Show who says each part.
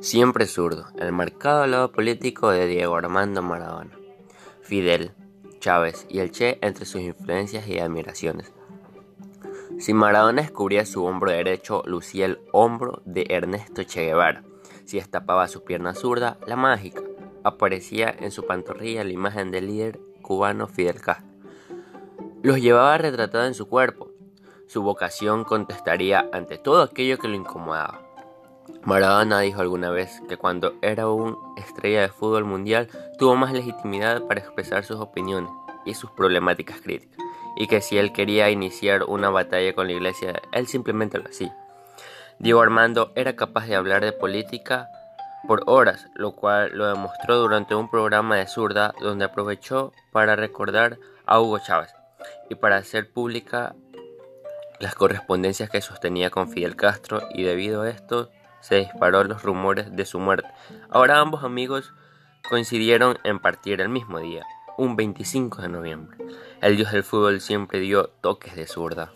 Speaker 1: Siempre zurdo, el marcado lado político de Diego Armando Maradona, Fidel, Chávez y el Che entre sus influencias y admiraciones. Si Maradona descubría su hombro derecho, lucía el hombro de Ernesto Che Guevara. Si destapaba su pierna zurda, la mágica, aparecía en su pantorrilla la imagen del líder cubano Fidel Castro. Los llevaba retratados en su cuerpo. Su vocación contestaría ante todo aquello que lo incomodaba. Maradona dijo alguna vez que cuando era un estrella de fútbol mundial tuvo más legitimidad para expresar sus opiniones y sus problemáticas críticas, y que si él quería iniciar una batalla con la iglesia, él simplemente lo hacía. Diego Armando era capaz de hablar de política por horas, lo cual lo demostró durante un programa de zurda donde aprovechó para recordar a Hugo Chávez y para hacer pública las correspondencias que sostenía con Fidel Castro y debido a esto se disparó los rumores de su muerte. Ahora ambos amigos coincidieron en partir el mismo día, un 25 de noviembre. El dios del fútbol siempre dio toques de zurda.